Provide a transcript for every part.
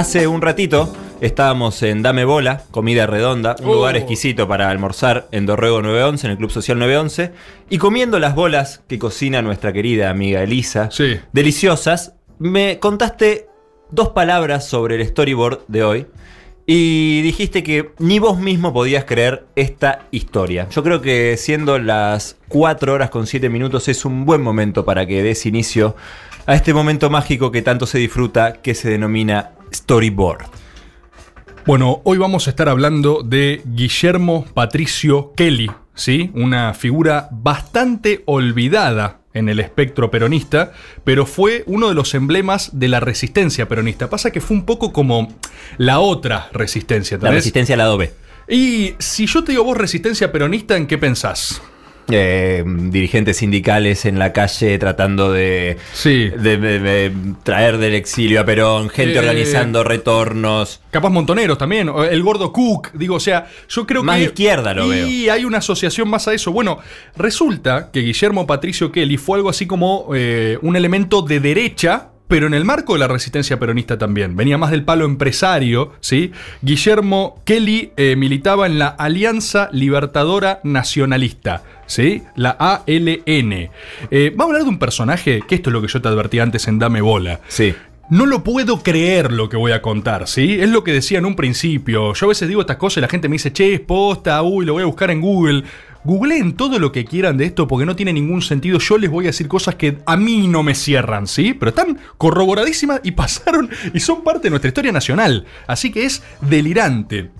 Hace un ratito estábamos en Dame Bola, comida redonda, un Oh. lugar exquisito para almorzar en Dorrego 911, en el Club Social 911, y comiendo las bolas que cocina nuestra querida amiga Elisa, Sí. deliciosas, me contaste dos palabras sobre el storyboard de hoy. Y dijiste que ni vos mismo podías creer esta historia. Yo creo que siendo las 4 horas con 7 minutos es un buen momento para que des inicio a este momento mágico que tanto se disfruta que se denomina storyboard. Bueno, hoy vamos a estar hablando de Guillermo Patricio Kelly, ¿sí? Una figura bastante olvidada en el espectro peronista, pero fue uno de los emblemas de la resistencia peronista. Pasa que fue un poco como la otra resistencia, La ¿entendés? resistencia al lado B. Y si yo te digo vos resistencia peronista, ¿en qué pensás? Eh, dirigentes sindicales en la calle tratando de, Sí. de- de- de traer del exilio a Perón, gente Eh, organizando retornos. Capaz Montoneros también, el gordo Cook, digo, o sea, yo creo Más que... izquierda lo veo. Y hay una asociación más a eso. Bueno, resulta que Guillermo Patricio Kelly fue algo así como eh, un elemento de derecha, pero en el marco de la resistencia peronista también. Venía más del palo empresario, ¿sí? Guillermo Kelly eh, militaba en la Alianza Libertadora Nacionalista, ¿sí? La ALN. Eh, vamos a hablar de un personaje, que esto es lo que yo te advertí antes en Dame Bola. Sí. No lo puedo creer lo que voy a contar, ¿sí? Es lo que decía en un principio. Yo a veces digo estas cosas y la gente me dice, che, es posta, uy, lo voy a buscar en Google. Googleen todo lo que quieran de esto porque no tiene ningún sentido. Yo les voy a decir cosas que a mí no me cierran, ¿sí? Pero están corroboradísimas y pasaron y son parte de nuestra historia nacional. Así que es delirante.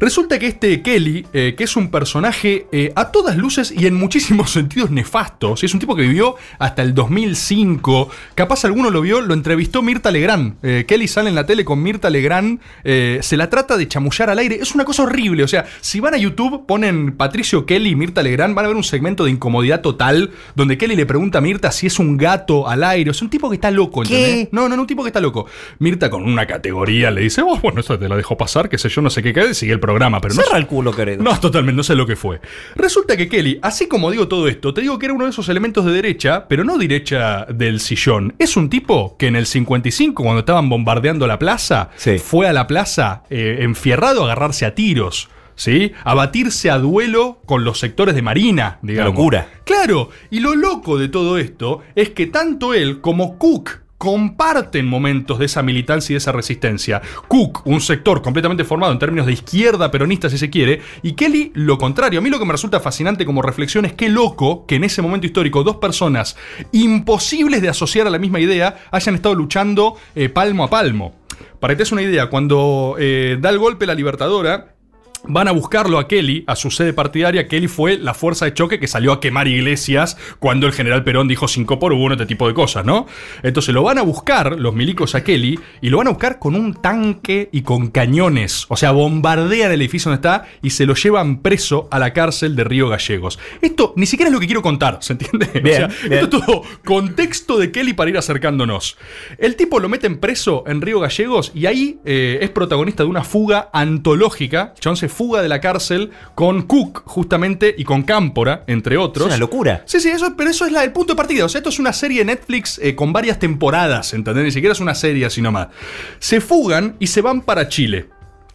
Resulta que este Kelly, eh, que es un personaje eh, a todas luces y en muchísimos sentidos nefasto, es un tipo que vivió hasta el 2005, capaz alguno lo vio, lo entrevistó Mirta Legrand. Eh, Kelly sale en la tele con Mirta Legrand, se la trata de chamullar al aire, es una cosa horrible, o sea, si van a YouTube, ponen Patricio Kelly y Mirta Legrand, van a ver un segmento de incomodidad total, donde Kelly le pregunta a Mirta si es un gato al aire, es un tipo que está loco, ¿entendés? No, no, no, un tipo que está loco. Mirta con una categoría le dice, oh, bueno, eso te la dejo pasar, qué sé yo, no sé qué, qué, sigue el programa, pero no Cerra el culo, querido. no, totalmente, no sé lo que fue. Resulta que Kelly, así como digo todo esto, te digo que era uno de esos elementos de derecha, pero no derecha del sillón. Es un tipo que en el 55, cuando estaban bombardeando la plaza, Sí. fue a la plaza eh, enfierrado a agarrarse a tiros. ¿Sí? A batirse a duelo con los sectores de Marina, digamos. locura. Claro, y lo loco de todo esto es que tanto él como Cook comparten momentos de esa militancia y de esa resistencia. Cook, un sector completamente formado en términos de izquierda peronista, si se quiere, y Kelly, lo contrario. A mí lo que me resulta fascinante como reflexión es qué loco que en ese momento histórico dos personas imposibles de asociar a la misma idea hayan estado luchando eh, palmo a palmo. Para que te des una idea, cuando eh, da el golpe la Libertadora, Van a buscarlo a Kelly, a su sede partidaria. Kelly fue la fuerza de choque que salió a quemar iglesias cuando el general Perón dijo 5 por 1, este tipo de cosas, ¿no? Entonces lo van a buscar, los milicos a Kelly, y lo van a buscar con un tanque y con cañones. O sea, bombardean el edificio donde está y se lo llevan preso a la cárcel de Río Gallegos. Esto ni siquiera es lo que quiero contar, ¿se entiende? O sea, bien. esto es todo contexto de Kelly para ir acercándonos. El tipo lo meten preso en Río Gallegos y ahí eh, es protagonista de una fuga antológica. Se fuga de la cárcel con Cook, justamente, y con Cámpora, entre Es otros. una locura. Sí, sí, eso, pero eso es la, el punto de partida. O sea, esto es una serie de Netflix eh, con varias temporadas, ¿entendés? Ni siquiera es una serie así nomás. Se fugan y se van para Chile.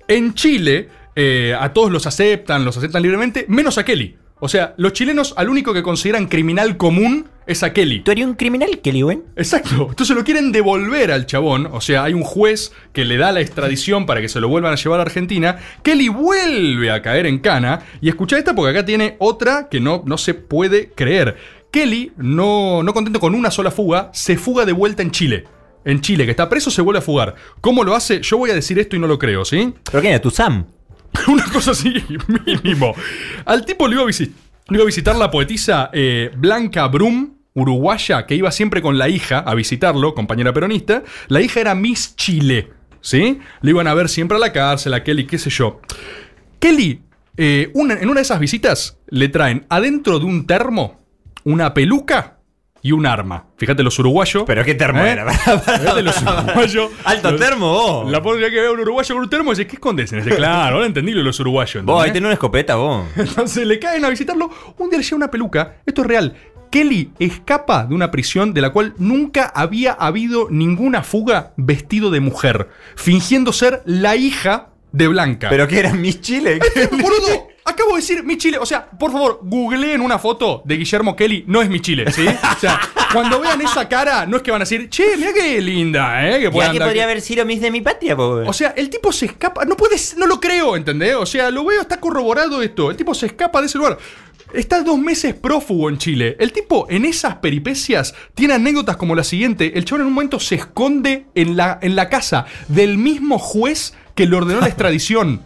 En Chile, eh, a todos los aceptan, los aceptan libremente, menos a Kelly. O sea, los chilenos al único que consideran criminal común es a Kelly. ¿Tú eres un criminal, Kelly Wen? Exacto. Entonces lo quieren devolver al chabón. O sea, hay un juez que le da la extradición para que se lo vuelvan a llevar a Argentina. Kelly vuelve a caer en cana. Y escucha esta porque acá tiene otra que no, no se puede creer. Kelly, no, no contento con una sola fuga, se fuga de vuelta en Chile. En Chile, que está preso, se vuelve a fugar. ¿Cómo lo hace? Yo voy a decir esto y no lo creo, ¿sí? ¿Pero quién es? ¿Tu Sam? Una cosa así, mínimo. Al tipo le iba a, iba a visitar la poetisa eh, Blanca Brum, uruguaya, que iba siempre con la hija a visitarlo, compañera peronista. La hija era Miss Chile, ¿sí? Le iban a ver siempre a la cárcel, a Kelly, qué sé yo. Kelly, eh, en una de esas visitas, le traen adentro de un termo una peluca y un arma. Fíjate los uruguayos. ¿Pero qué termo ¿Eh? era? Fíjate los uruguayos. Alto Los- termo, vos. La podría que vea un uruguayo con un termo y dice, ¿qué escondes en ese? Claro, ahora entendí los uruguayos. Vos, ahí tenés una escopeta, vos. Entonces le caen a visitarlo. Un día le llega una peluca. Esto es real. Kelly escapa de una prisión de la cual nunca había habido ninguna fuga vestido de mujer, fingiendo ser la hija de Blanca. ¿Pero qué era Miss Chile? Boludo, acabo de decir mi Chile. O sea, por favor, googleen una foto de Guillermo Kelly. No es mi Chile, ¿sí? O sea, cuando vean esa cara, no es que van a decir, che, mira qué linda, ¿eh? Que puede que podría haber sido Miss de mi patria, po. O sea, el tipo se escapa. No puedes, no lo creo, ¿entendés? O sea, lo veo, está corroborado esto. El tipo se escapa de ese lugar. Está dos meses prófugo en Chile. El tipo, en esas peripecias, tiene anécdotas como la siguiente. El chabón en un momento se esconde en la, en la casa del mismo juez que le ordenó la extradición.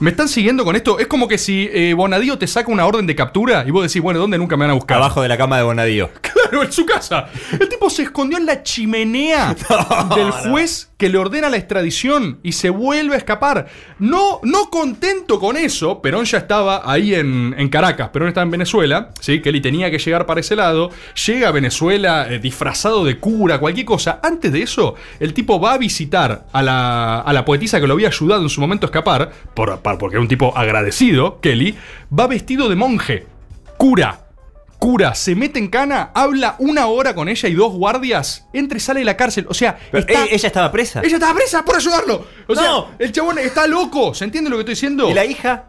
¿Me están siguiendo con esto? Es como que si eh, Bonadío te saca una orden de captura y vos decís, bueno, ¿dónde nunca me van a buscar? Abajo de la cama de Bonadío. Claro, en su casa. El tipo se escondió en la chimenea del juez que le ordena la extradición y se vuelve a escapar. No, no contento con eso, Perón ya estaba ahí en, en Caracas, Perón estaba en Venezuela, ¿sí? que él tenía que llegar para ese lado. Llega a Venezuela eh, disfrazado de cura, cualquier cosa. Antes de eso, el tipo va a visitar a la, a la poetisa que lo había ayudado en su momento a escapar, por, por- porque era un tipo agradecido, Kelly. Va vestido de monje, cura. Cura, se mete en cana, habla una hora con ella y dos guardias, entra y sale de la cárcel. O sea, está- eh, ella estaba presa. ella estaba presa por ayudarlo. O sea, No. el chabón está loco. ¿Se entiende lo que estoy diciendo? ¿Y la hija?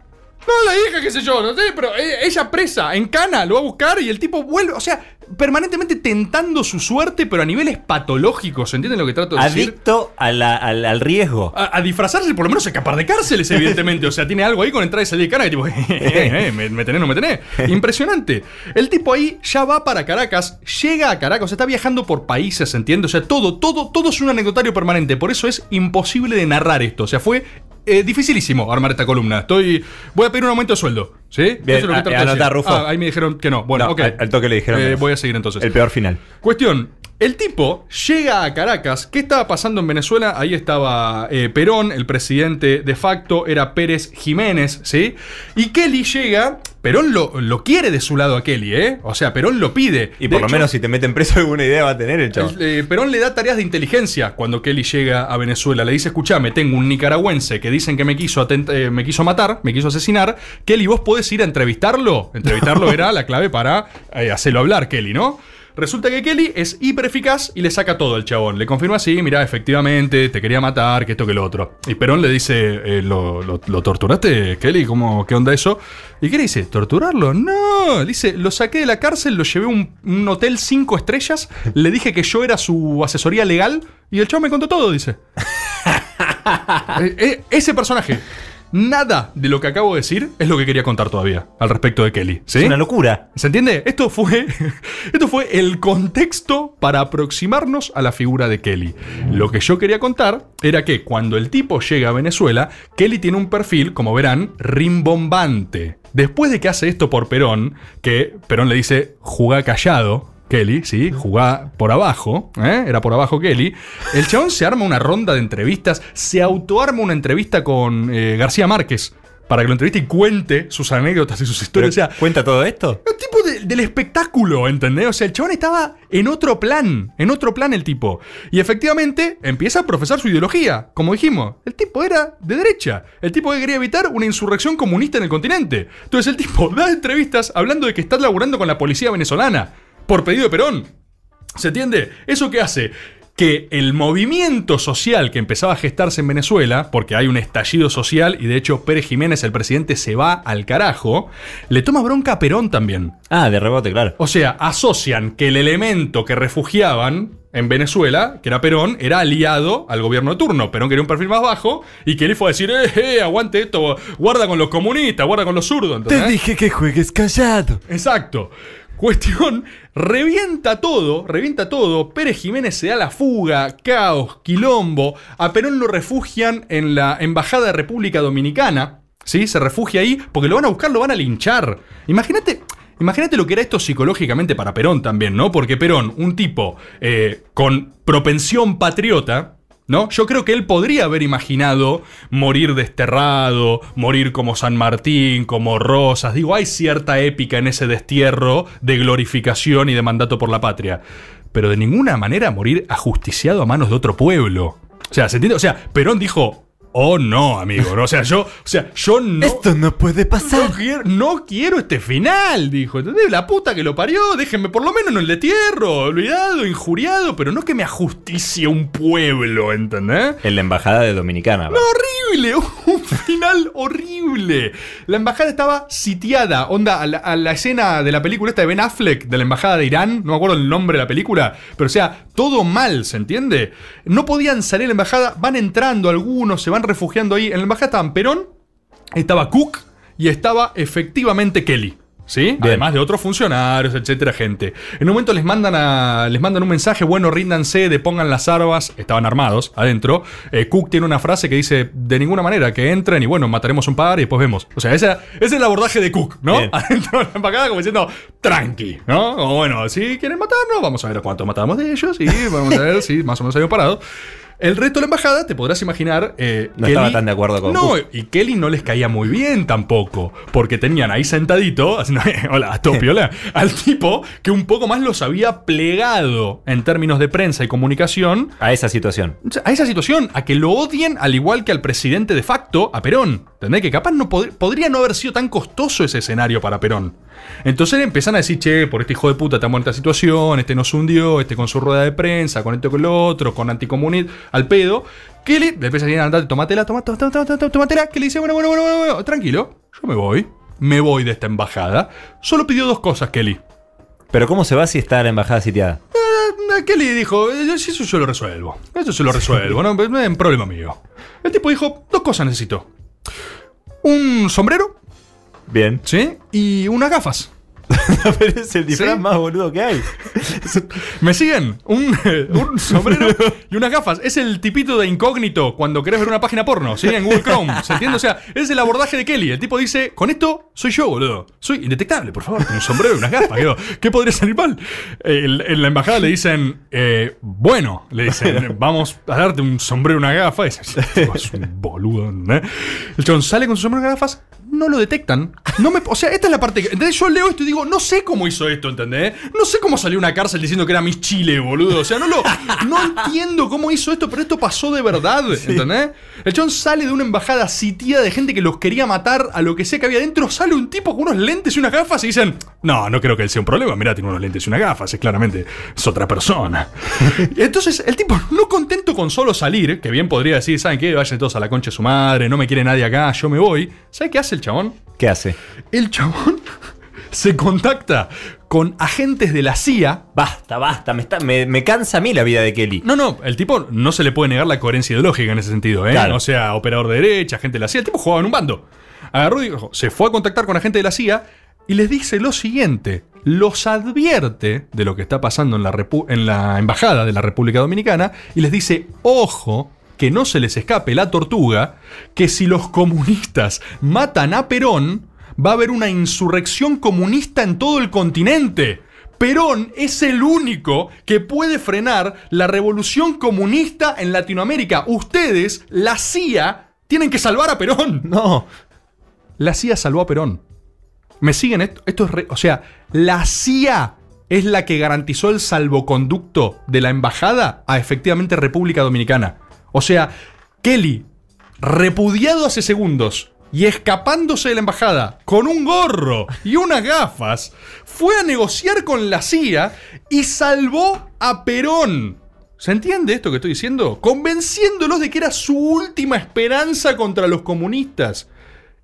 No, la hija, qué sé yo, no sé, pero eh, ella presa, en cana, lo va a buscar y el tipo vuelve. O sea, permanentemente tentando su suerte, pero a niveles patológicos. ¿Se entiende lo que trato de decir? Adicto a la- al, al riesgo. A, a disfrazarse, por lo menos escapar de cárceles, evidentemente. O sea, tiene algo ahí con entrar y salir de cana que tipo, eh, eh, me, me tenés, no me tenés. Impresionante. El tipo ahí ya va para Caracas, llega a Caracas, o sea, está viajando por países, ¿entiendes? O sea, todo, todo, todo es un anecdotario permanente. Por eso es imposible de narrar esto. O sea, fue eh, dificilísimo armar esta columna. Estoy. Voy a pedir un aumento de sueldo. ¿Sí? Bien, Eso es lo que a-. Ah, ahí me dijeron que no. Bueno, No, ok. al- al toque le dijeron Eh, voy a seguir entonces. El peor final. Cuestión. El tipo llega a Caracas. ¿Qué estaba pasando en Venezuela? Ahí estaba eh, Perón, el presidente de facto, era Pérez Jiménez, ¿sí? Y Kelly llega. Perón lo, lo quiere de su lado a Kelly, ¿eh? O sea, Perón lo pide. Y De por lo menos si te meten preso alguna idea va a tener el chavo. eh, Perón le da tareas de inteligencia cuando Kelly llega a Venezuela. Le dice, escuchame, tengo un nicaragüense que dicen que me quiso, eh, me quiso matar, me quiso asesinar. Kelly, ¿vos podés ir a entrevistarlo? Entrevistarlo era la clave para hacerlo hablar, Kelly, ¿no? Resulta que Kelly es hiper eficaz y le saca todo al chabón. Le confirma así, mira, efectivamente, te quería matar, que esto, que lo otro. Y Perón le dice, eh, ¿lo, lo- lo torturaste, Kelly? ¿Cómo, ¿Qué onda eso? Y Kelly dice, ¿torturarlo? No. Dice, lo saqué de la cárcel, lo llevé a un, un hotel cinco estrellas, le dije que yo era su asesoría legal y el chabón me contó todo, dice. Eh, eh, ese personaje. Nada de lo que acabo de decir es lo que quería contar todavía al respecto de Kelly. ¿sí? Es una locura. ¿Se entiende? Esto fue, esto fue el contexto para aproximarnos a la figura de Kelly. Lo que yo quería contar era que cuando el tipo llega a Venezuela, Kelly tiene un perfil, como verán, rimbombante. Después de que hace esto por Perón, que Perón le dice, jugá callado, Kelly, ¿sí? Jugá por abajo, ¿eh? Era por abajo Kelly. El chabón se arma una ronda de entrevistas, se autoarma una entrevista con eh, García Márquez para que lo entreviste y cuente sus anécdotas y sus historias. O sea, ¿Cuenta todo esto? el tipo de- del espectáculo, ¿entendés? O sea, el chabón estaba en otro plan, en otro plan el tipo. Y efectivamente empieza a profesar su ideología. Como dijimos, el tipo era de derecha. El tipo que quería evitar una insurrección comunista en el continente. Entonces el tipo da entrevistas hablando de que está laburando con la policía venezolana. Por pedido de Perón. ¿Se entiende? ¿Eso qué hace? Que el movimiento social que empezaba a gestarse en Venezuela, porque hay un estallido social y de hecho Pérez Jiménez, el presidente, se va al carajo, le toma bronca a Perón también. Ah, de rebote, claro. O sea, asocian que el elemento que refugiaban en Venezuela, que era Perón, era aliado al gobierno de turno. Perón quería un perfil más bajo y que él fue a decir, eh, eh, aguante esto, guarda con los comunistas, guarda con los zurdos. ¿entendés? dije que juegues callado. Exacto. Cuestión, revienta todo, revienta todo. Pérez Jiménez se da la fuga, caos, quilombo. A Perón lo refugian en la Embajada de República Dominicana. ¿Sí? Se refugia ahí porque lo van a buscar, lo van a linchar. Imagínate. Imagínate lo que era esto psicológicamente para Perón también, ¿no? Porque Perón, un tipo eh, con propensión patriota, ¿No? Yo creo que él podría haber imaginado morir desterrado, morir como San Martín, como Rosas. Digo, hay cierta épica en ese destierro de glorificación y de mandato por la patria. Pero de ninguna manera morir ajusticiado a manos de otro pueblo. O sea, ¿se entiende? O sea, Perón dijo, o no, amigo. ¿no? O sea, yo, o sea, yo no. Esto no puede pasar. No quiero, no quiero este final, dijo. ¿Entendés? La puta que lo parió, déjenme por lo menos en el destierro, olvidado, injuriado, pero no que me ajusticie un pueblo, ¿entendés? En la embajada de Dominicana. No, horrible, final horrible. La embajada estaba sitiada, onda, a la, escena de la película esta de Ben Affleck, de la embajada de Irán, no me acuerdo el nombre de la película, pero o sea, todo mal, ¿se entiende? No podían salir la embajada, van entrando algunos, se van refugiando ahí. En la embajada estaban Perón, estaba Cook y estaba efectivamente Kelly. ¿Sí? Además de otros funcionarios, etcétera, gente. En un momento les mandan a. les mandan un mensaje, bueno, ríndanse, depongan las armas. Estaban armados adentro. Eh, Cook tiene una frase que dice: de ninguna manera, que entren y bueno, mataremos un par y después vemos. O sea, ese es el abordaje de Cook, ¿no? Bien. Adentro de la embajada, como diciendo, tranqui, ¿no? Como bueno, si quieren matarnos, vamos a ver a cuánto matamos de ellos y vamos a ver si más o menos habían parado. El resto de la embajada, te podrás imaginar. eh, No estaba tan de acuerdo con No, y Kelly no les caía muy bien tampoco. Porque tenían ahí sentadito, haciendo, hola, Topiola, al tipo que un poco más los había plegado en términos de prensa y comunicación A esa situación. a esa situación, a que lo odien al igual que al presidente de facto, a Perón. ¿Entendés? Que capaz no pod- podría no haber sido tan costoso ese escenario para Perón. Entonces le empiezan a decir, che, por este hijo de puta estamos en esta situación, este nos hundió, este con su rueda de prensa, con esto con lo otro, con anticomunismo, al pedo. Que le, le empieza a decir, andate, tomatela, tomatela, tomatela, tomatela, que le dice, bueno, bueno, bueno, bueno, bueno, tranquilo, yo me voy, me voy de esta embajada. Solo pidió dos cosas, Kelly. Pero ¿cómo se va si está la embajada sitiada? Eh, Kelly dijo, "Eh, eso yo lo resuelvo. Eso se lo resuelvo, no no es un problema mío. El tipo dijo, dos cosas necesito. Un sombrero, Bien. ¿sí? Y unas gafas. Pero es el disfraz ¿Sí? más boludo que hay. ¿Me siguen? Un, eh, un sombrero y unas gafas. Es el tipito de incógnito cuando querés ver una página porno, ¿sí? En Google Chrome. ¿Se entiende? O sea, es el abordaje de Kelly. El tipo dice, con esto soy yo, boludo. Soy indetectable, por favor. Con un sombrero y unas gafas. Digo, ¿Qué podría salir mal? El- en la embajada le dicen, eh, bueno, le dicen, vamos a darte un sombrero y una gafa. Y dice, "Este tipo es un boludo. ¿eh?". El chabón sale con su sombrero y gafas. No lo detectan. No me, o sea, esta es la parte que. ¿entendés? Yo leo esto y digo, no sé cómo hizo esto, ¿entendés? No sé cómo salió una cárcel diciendo que era Miss Chile, boludo. O sea, no lo. No entiendo cómo hizo esto, pero esto pasó de verdad, ¿entendés? El chabón sale de una embajada sitiada de gente que los quería matar a lo que sea que había dentro. Sale un tipo con unos lentes y unas gafas y dicen, no, no creo que él sea un problema. Mirá, tiene unos lentes y unas gafas. Es claramente. Es otra persona. Entonces, el tipo, no contento con solo salir, que bien podría decir, ¿saben qué? Vayan todos a la concha de su madre, no me quiere nadie acá, yo me voy. ¿Sabe qué hace el chabón? ¿Qué hace? El chabón se contacta con agentes de la CIA. Basta, basta. Me, está- me, me cansa a mí la vida de Kelly. No, no, el tipo no se le puede negar la coherencia ideológica en ese sentido, ¿eh? Claro. O sea, operador de derecha, agente de la CIA. El tipo jugaba en un bando. Agarró y se fue a contactar con agentes de la CIA y les dice lo siguiente. Los advierte de lo que está pasando en la, repu- en la embajada de la República Dominicana y les dice, ojo, que no se les escape la tortuga, que si los comunistas matan a Perón, va a haber una insurrección comunista en todo el continente. Perón es el único que puede frenar la revolución comunista en Latinoamérica. Ustedes, la CIA, tienen que salvar a Perón. No. La CIA salvó a Perón. ¿Me siguen esto? Esto es re- O sea, la CIA es la que garantizó el salvoconducto de la embajada a efectivamente República Dominicana. O sea, Kelly, repudiado hace segundos y escapándose de la embajada con un gorro y unas gafas, fue a negociar con la CIA y salvó a Perón. ¿Se entiende esto que estoy diciendo? Convenciéndolos de que era su última esperanza contra los comunistas.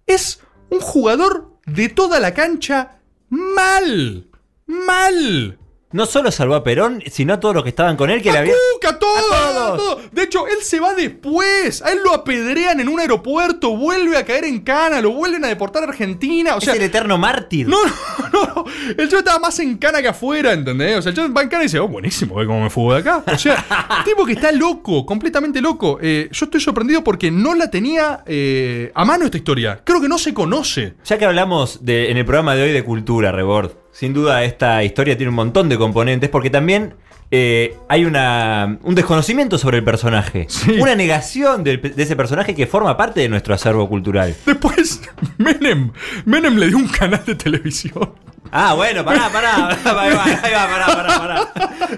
Es un jugador de toda la cancha mal. Mal. No solo salvó a Perón, sino a todos los que estaban con él que le había. A todos. todo. De hecho, él se va después. A él lo apedrean en un aeropuerto, vuelve a caer en cana, lo vuelven a deportar a Argentina. O sea, es el eterno mártir. no, no, no, no. El show estaba más en cana que afuera, ¿entendés? O sea, el show va en cana y dice, oh, buenísimo, ve cómo me fugo de acá. O sea, tipo que está loco, completamente loco. Eh, yo estoy sorprendido porque no la tenía eh, a mano esta historia. Creo que no se conoce. Ya que hablamos de, en el programa de hoy de cultura, Rebord, sin duda esta historia tiene un montón de componentes porque también eh, hay una, un desconocimiento sobre el personaje. Sí. Una negación del- de ese personaje que forma parte de nuestro acervo cultural. Después, Menem, Menem le dio un canal de televisión. Ah, bueno, pará, pará. Ahí va, ahí va, pará, pará, pará.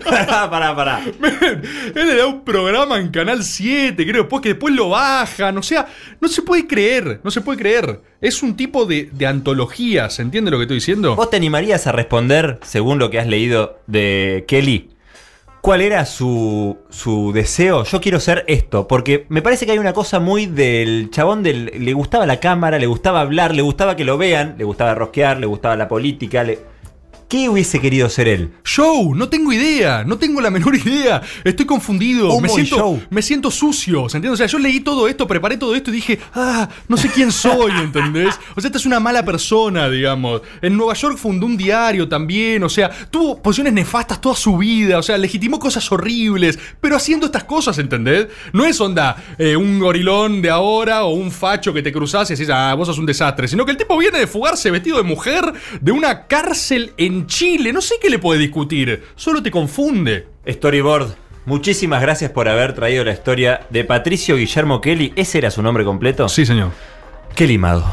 Pará, pará, pará. Él le da un programa en Canal 7, creo, después que después lo bajan. O sea, no se puede creer, no se puede creer. Es un tipo de, de antología, ¿se entiende lo que estoy diciendo? ¿Vos te animarías a responder, según lo que has leído de Kelly, cuál era su, su deseo? Yo quiero ser esto, porque me parece que hay una cosa muy del chabón del... Le gustaba la cámara, le gustaba hablar, le gustaba que lo vean, le gustaba rosquear, le gustaba la política, le... ¿Qué hubiese querido ser él? Show, no tengo idea, no tengo la menor idea. Estoy confundido, Humo me y siento, show. me siento sucio, ¿se entiende? O sea, yo leí todo esto, preparé todo esto y dije, ah, no sé quién soy, ¿entendés? O sea, esta es una mala persona, digamos. En Nueva York fundó un diario también, o sea, tuvo posiciones nefastas toda su vida, o sea, legitimó cosas horribles, pero haciendo estas cosas, ¿entendés? No es onda eh, un gorilón de ahora o un facho que te cruzás y decís, ah, vos sos un desastre, sino que el tipo viene de fugarse vestido de mujer de una cárcel en Chile, no sé qué le puede discutir, solo te confunde. Storyboard, muchísimas gracias por haber traído la historia de Patricio Guillermo Kelly. ¿Ese era su nombre completo? Sí, señor. Kelly Mago.